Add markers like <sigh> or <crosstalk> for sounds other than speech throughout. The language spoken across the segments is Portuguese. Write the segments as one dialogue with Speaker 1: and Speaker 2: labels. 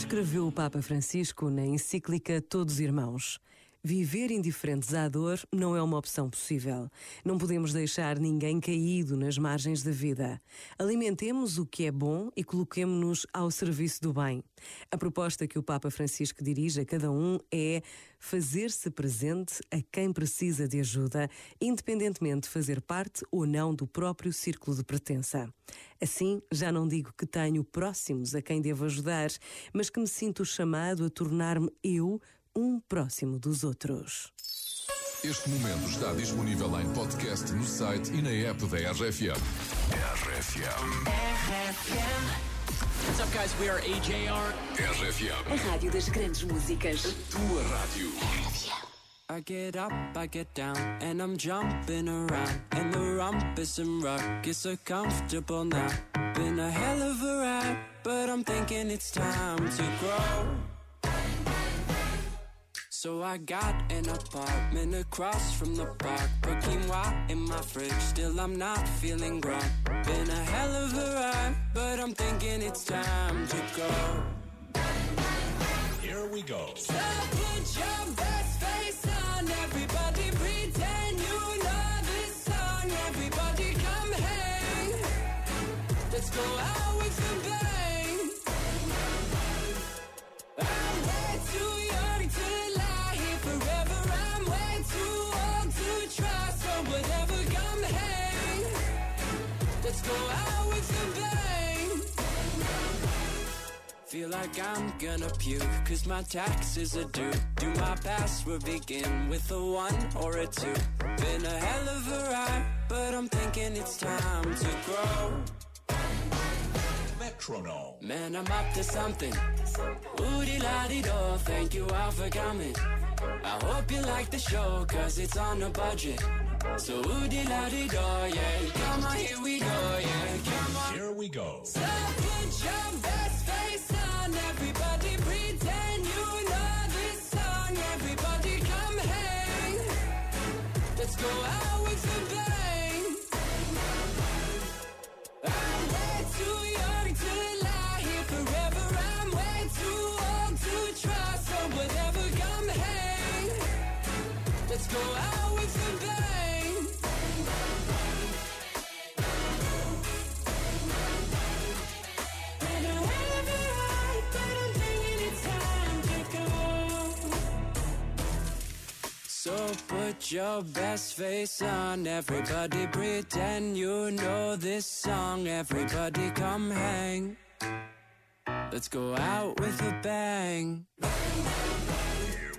Speaker 1: Escreveu o Papa Francisco na encíclica Todos Irmãos. Viver indiferentes à dor não é uma opção possível. Não podemos deixar ninguém caído nas margens da vida. Alimentemos o que é bom e coloquemos-nos ao serviço do bem. A proposta que o Papa Francisco dirige a cada um é fazer-se presente a quem precisa de ajuda, independentemente de fazer parte ou não do próprio círculo de pertença. Assim, já não digo que tenho próximos a quem devo ajudar, mas que me sinto chamado a tornar-me eu um próximo dos outros.
Speaker 2: Este momento está disponível em podcast no site e na app da RFM. RFM.
Speaker 3: What's up, guys? We are AJR.
Speaker 2: RFM.
Speaker 4: A rádio das grandes músicas.
Speaker 2: Tua rádio.
Speaker 5: I get up, I get down, and I'm jumping around. And the rumpus and ruckus so comfortable now. Been a hell of a ride, but I'm thinking it's time to grow. So I got an apartment across from the park. Put quinoa in my fridge, still I'm not feeling grown. Been a hell of a ride, but I'm thinking it's time to go.
Speaker 2: Here we go.
Speaker 5: So put your best like I'm gonna puke, cause my taxes are due. Do my password begin with a one or a two? Been a hell of a ride, but I'm thinking it's time to grow.
Speaker 2: Metronome.
Speaker 5: Man, I'm up to something. Woody la di do, thank you all for coming. I hope you like the show, cause it's on a budget. So woody la di do, yeah. Come on, here we go, yeah. Come on.
Speaker 2: Here we go.
Speaker 5: So put your best Let's go out with a bang. So put your best face on, everybody pretend you know this song. Everybody come hang. Let's go out with a bang.
Speaker 2: Here we go.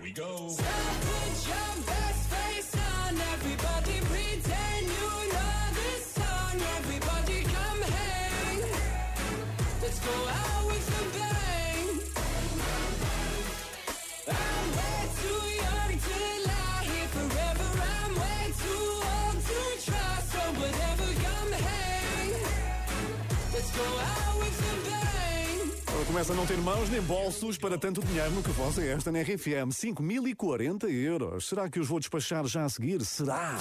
Speaker 6: Começa a não ter mãos nem bolsos para tanto dinheiro no que voz é esta na RFM. 5.040 euros. Será que os vou despachar já a seguir? Será?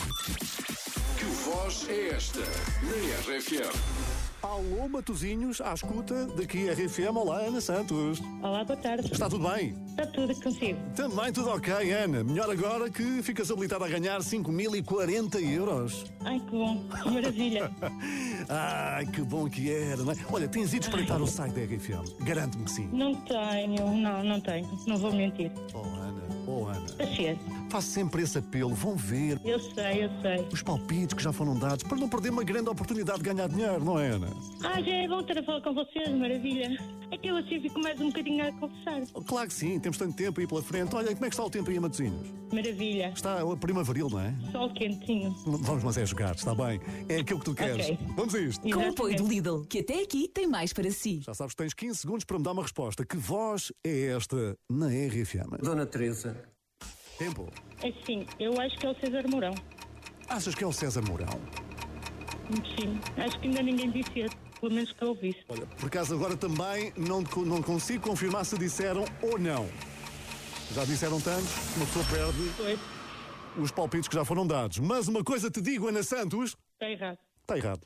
Speaker 2: Que voz é esta? Na RFM.
Speaker 6: Alô, Matozinhos, à escuta daqui RFM. Olá, Ana Santos.
Speaker 7: Olá, boa tarde.
Speaker 6: Está tudo bem?
Speaker 7: Está tudo consigo.
Speaker 6: Também tudo ok, Ana. Melhor agora que ficas habilitada a ganhar 5.040 euros.
Speaker 7: Ai, que bom. Que maravilha. <laughs>
Speaker 6: Ai, que bom que era, não é? Olha, tens ido espreitar o site da RFM. Garanto-me que sim.
Speaker 7: Não tenho, não, não tenho. Não vou mentir.
Speaker 6: Oh, Ana, oh, Ana.
Speaker 7: Paciência.
Speaker 6: Faço sempre esse apelo. Vão ver
Speaker 7: Eu sei, eu sei.
Speaker 6: os palpites que já foram dados para não perder uma grande oportunidade de ganhar dinheiro, não é, Ana?
Speaker 7: Ah, já é bom ter a falar com vocês, maravilha. É que eu assim fico mais um bocadinho a conversar.
Speaker 6: Claro que sim, temos tanto tempo aí pela frente. Olha, como é que está o tempo aí em Matosinhos?
Speaker 7: Maravilha.
Speaker 6: Está a primaveril, não é?
Speaker 7: Sol quentinho.
Speaker 6: Vamos, mas é jogar, está bem. É aquilo que tu queres.
Speaker 7: Ok.
Speaker 6: Vamos a isto.
Speaker 4: Com o apoio do. Lidl, que até aqui tem mais para si.
Speaker 6: Já sabes que tens 15 segundos para me dar uma resposta. Que voz é esta na RFM?
Speaker 8: Dona Teresa.
Speaker 6: Tempo.
Speaker 7: É sim, eu acho que é o César Mourão.
Speaker 6: Achas que é o César Mourão?
Speaker 7: Sim, acho que ainda ninguém disse esse, pelo menos que eu ouvisse.
Speaker 6: Olha, por acaso agora também não, não consigo confirmar se disseram ou não. Já disseram tanto, uma pessoa perde
Speaker 7: Foi,
Speaker 6: os palpites que já foram dados. Mas uma coisa te digo, Ana Santos,
Speaker 7: está errado.
Speaker 6: está errado.